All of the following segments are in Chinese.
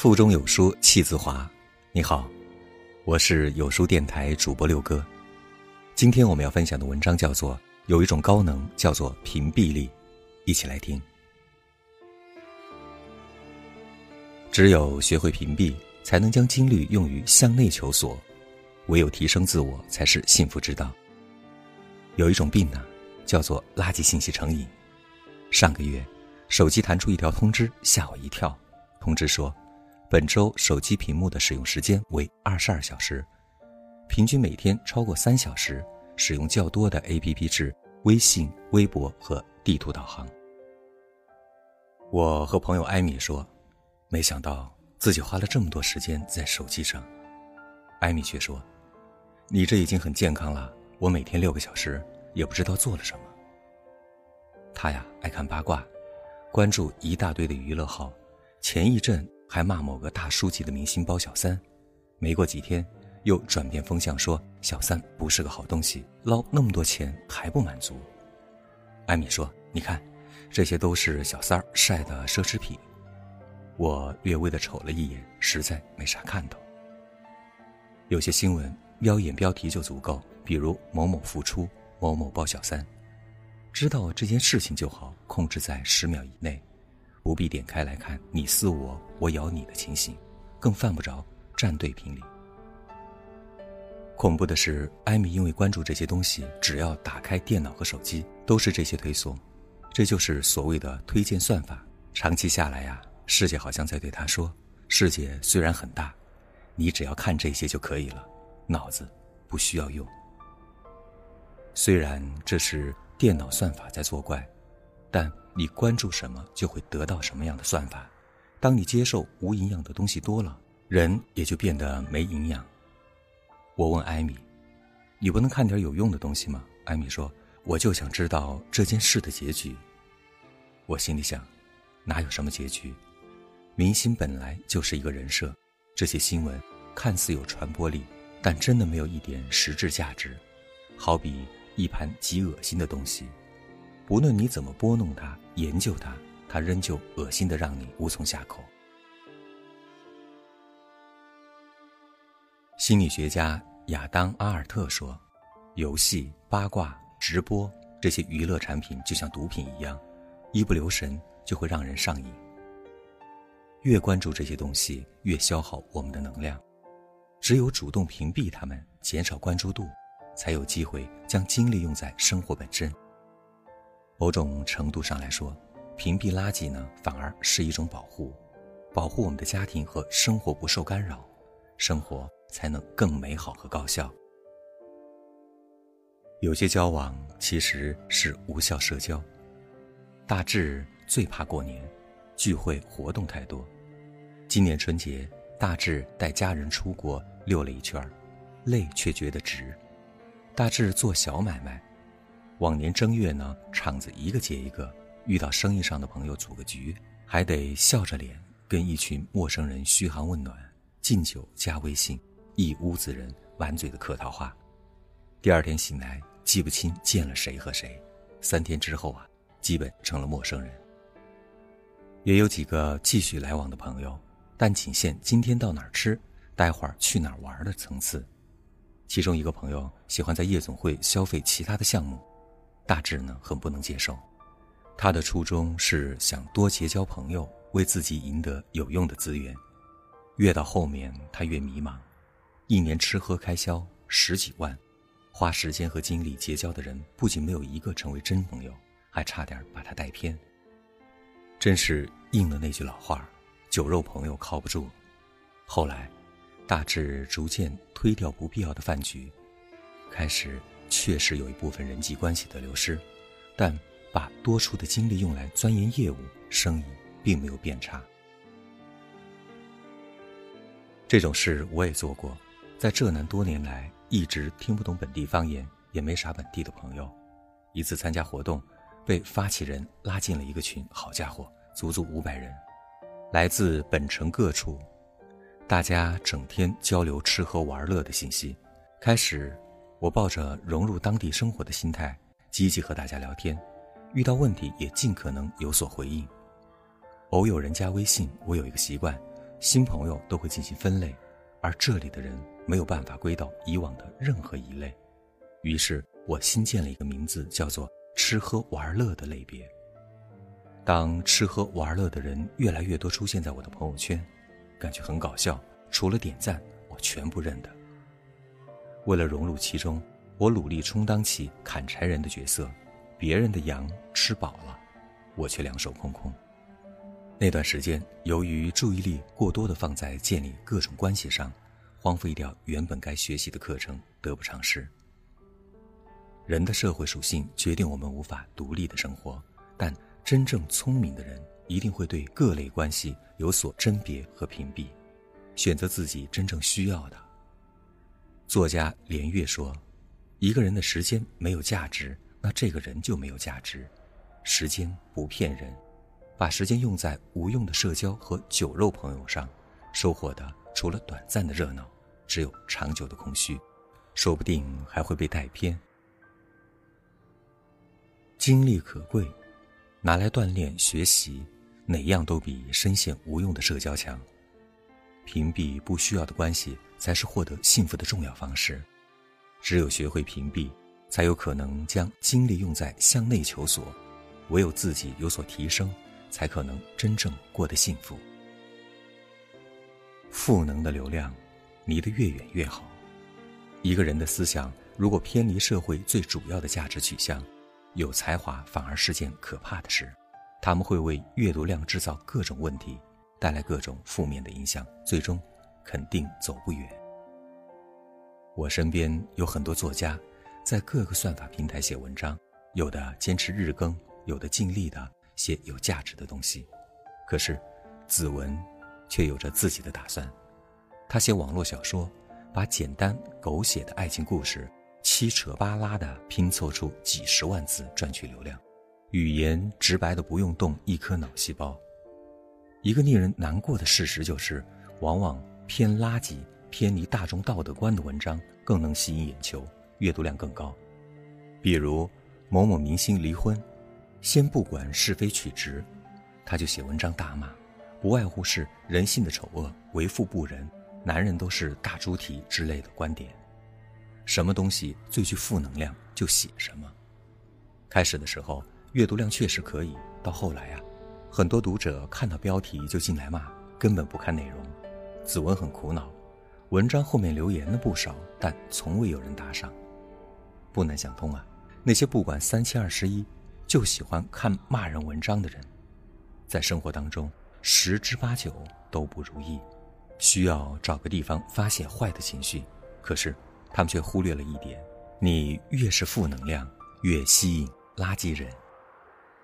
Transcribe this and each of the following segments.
腹中有书气自华。你好，我是有书电台主播六哥。今天我们要分享的文章叫做《有一种高能叫做屏蔽力》，一起来听。只有学会屏蔽，才能将精力用于向内求索；唯有提升自我，才是幸福之道。有一种病呢，叫做垃圾信息成瘾。上个月，手机弹出一条通知，吓我一跳。通知说，本周手机屏幕的使用时间为二十二小时，平均每天超过三小时，使用较多的 APP 是微信、微博和地图导航。我和朋友艾米说，没想到自己花了这么多时间在手机上。艾米却说，你这已经很健康了。我每天六个小时，也不知道做了什么。他呀，爱看八卦，关注一大堆的娱乐号。前一阵还骂某个大叔级的明星包小三，没过几天又转变风向说小三不是个好东西，捞那么多钱还不满足。艾米说：“你看，这些都是小三儿晒的奢侈品。”我略微的瞅了一眼，实在没啥看头。有些新闻瞄一眼标题就足够，比如某某复出，某某包小三，知道这件事情就好，控制在十秒以内。不必点开来看你撕我，我咬你的情形，更犯不着站队评理。恐怖的是，艾米因为关注这些东西，只要打开电脑和手机，都是这些推送，这就是所谓的推荐算法。长期下来呀，世界好像在对他说：世界虽然很大，你只要看这些就可以了，脑子不需要用。虽然这是电脑算法在作怪，但。你关注什么，就会得到什么样的算法。当你接受无营养的东西多了，人也就变得没营养。我问艾米：“你不能看点有用的东西吗？”艾米说：“我就想知道这件事的结局。”我心里想：哪有什么结局？明星本来就是一个人设，这些新闻看似有传播力，但真的没有一点实质价值。好比一盘极恶心的东西。无论你怎么拨弄它、研究它，它仍旧恶心的让你无从下口。心理学家亚当·阿尔特说：“游戏、八卦、直播这些娱乐产品就像毒品一样，一不留神就会让人上瘾。越关注这些东西，越消耗我们的能量。只有主动屏蔽它们，减少关注度，才有机会将精力用在生活本身。”某种程度上来说，屏蔽垃圾呢，反而是一种保护，保护我们的家庭和生活不受干扰，生活才能更美好和高效。有些交往其实是无效社交。大志最怕过年，聚会活动太多。今年春节，大志带家人出国溜了一圈，累却觉得值。大志做小买卖。往年正月呢，场子一个接一个，遇到生意上的朋友组个局，还得笑着脸跟一群陌生人嘘寒问暖、敬酒加微信，一屋子人满嘴的客套话。第二天醒来，记不清见了谁和谁。三天之后啊，基本成了陌生人。也有几个继续来往的朋友，但仅限今天到哪儿吃，待会儿去哪儿玩的层次。其中一个朋友喜欢在夜总会消费其他的项目。大致呢很不能接受，他的初衷是想多结交朋友，为自己赢得有用的资源。越到后面，他越迷茫。一年吃喝开销十几万，花时间和精力结交的人，不仅没有一个成为真朋友，还差点把他带偏。真是应了那句老话：“酒肉朋友靠不住。”后来，大志逐渐推掉不必要的饭局，开始。确实有一部分人际关系的流失，但把多出的精力用来钻研业务、生意，并没有变差。这种事我也做过，在浙南多年来一直听不懂本地方言，也没啥本地的朋友。一次参加活动，被发起人拉进了一个群，好家伙，足足五百人，来自本城各处，大家整天交流吃喝玩乐的信息，开始。我抱着融入当地生活的心态，积极和大家聊天，遇到问题也尽可能有所回应。偶有人加微信，我有一个习惯，新朋友都会进行分类，而这里的人没有办法归到以往的任何一类。于是我新建了一个名字，叫做“吃喝玩乐”的类别。当吃喝玩乐的人越来越多出现在我的朋友圈，感觉很搞笑。除了点赞，我全部认得。为了融入其中，我努力充当起砍柴人的角色。别人的羊吃饱了，我却两手空空。那段时间，由于注意力过多的放在建立各种关系上，荒废掉原本该学习的课程，得不偿失。人的社会属性决定我们无法独立的生活，但真正聪明的人一定会对各类关系有所甄别和屏蔽，选择自己真正需要的。作家连岳说：“一个人的时间没有价值。”那这个人就没有价值。时间不骗人，把时间用在无用的社交和酒肉朋友上，收获的除了短暂的热闹，只有长久的空虚，说不定还会被带偏。精力可贵，拿来锻炼学习，哪样都比深陷无用的社交强。屏蔽不需要的关系，才是获得幸福的重要方式。只有学会屏蔽。才有可能将精力用在向内求索，唯有自己有所提升，才可能真正过得幸福。赋能的流量，离得越远越好。一个人的思想如果偏离社会最主要的价值取向，有才华反而是件可怕的事。他们会为阅读量制造各种问题，带来各种负面的影响，最终肯定走不远。我身边有很多作家。在各个算法平台写文章，有的坚持日更，有的尽力的写有价值的东西。可是，子文却有着自己的打算。他写网络小说，把简单狗血的爱情故事七扯八拉的拼凑出几十万字赚取流量，语言直白的不用动一颗脑细胞。一个令人难过的事实就是，往往偏垃圾、偏离大众道德观的文章更能吸引眼球。阅读量更高，比如某某明星离婚，先不管是非曲直，他就写文章大骂，不外乎是人性的丑恶、为富不仁、男人都是大猪蹄之类的观点。什么东西最具负能量就写什么。开始的时候阅读量确实可以，到后来啊，很多读者看到标题就进来骂，根本不看内容。子文很苦恼，文章后面留言的不少，但从未有人打赏。不难想通啊，那些不管三七二十一就喜欢看骂人文章的人，在生活当中十之八九都不如意，需要找个地方发泄坏的情绪。可是他们却忽略了一点：你越是负能量，越吸引垃圾人。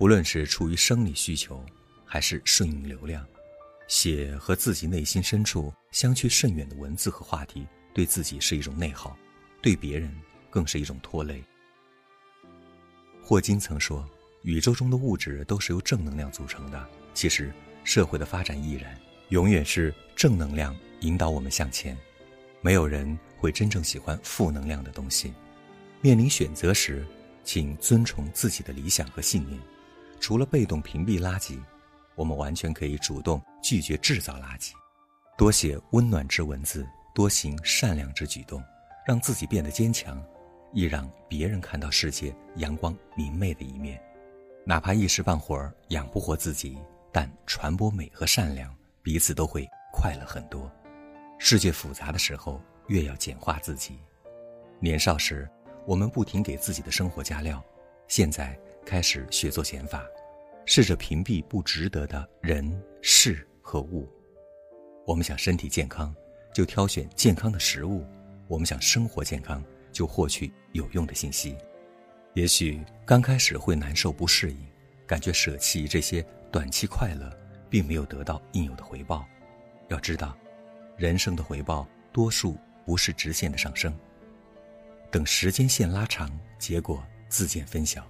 不论是出于生理需求，还是顺应流量，写和自己内心深处相去甚远的文字和话题，对自己是一种内耗，对别人。更是一种拖累。霍金曾说：“宇宙中的物质都是由正能量组成的。”其实，社会的发展亦然，永远是正能量引导我们向前。没有人会真正喜欢负能量的东西。面临选择时，请遵从自己的理想和信念。除了被动屏蔽垃圾，我们完全可以主动拒绝制造垃圾。多写温暖之文字，多行善良之举动，让自己变得坚强。亦让别人看到世界阳光明媚的一面，哪怕一时半会儿养不活自己，但传播美和善良，彼此都会快乐很多。世界复杂的时候，越要简化自己。年少时，我们不停给自己的生活加料，现在开始学做减法，试着屏蔽不值得的人事和物。我们想身体健康，就挑选健康的食物；我们想生活健康。就获取有用的信息，也许刚开始会难受不适应，感觉舍弃这些短期快乐，并没有得到应有的回报。要知道，人生的回报多数不是直线的上升。等时间线拉长，结果自见分晓。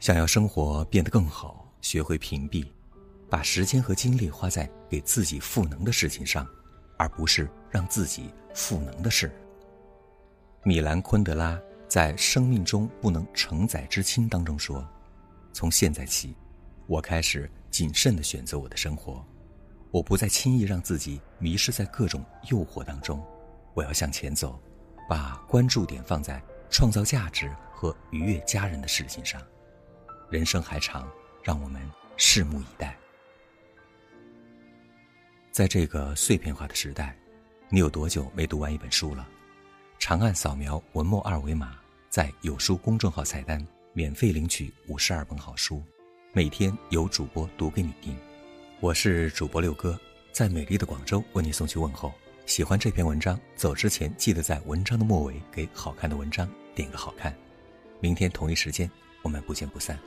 想要生活变得更好，学会屏蔽，把时间和精力花在给自己赋能的事情上，而不是让自己赋能的事。米兰昆德拉在《生命中不能承载之轻》当中说：“从现在起，我开始谨慎地选择我的生活。我不再轻易让自己迷失在各种诱惑当中，我要向前走，把关注点放在创造价值和愉悦家人的事情上。人生还长，让我们拭目以待。在这个碎片化的时代，你有多久没读完一本书了？长按扫描文末二维码，在有书公众号菜单免费领取五十二本好书，每天有主播读给你听。我是主播六哥，在美丽的广州为你送去问候。喜欢这篇文章，走之前记得在文章的末尾给好看的文章点个好看。明天同一时间，我们不见不散。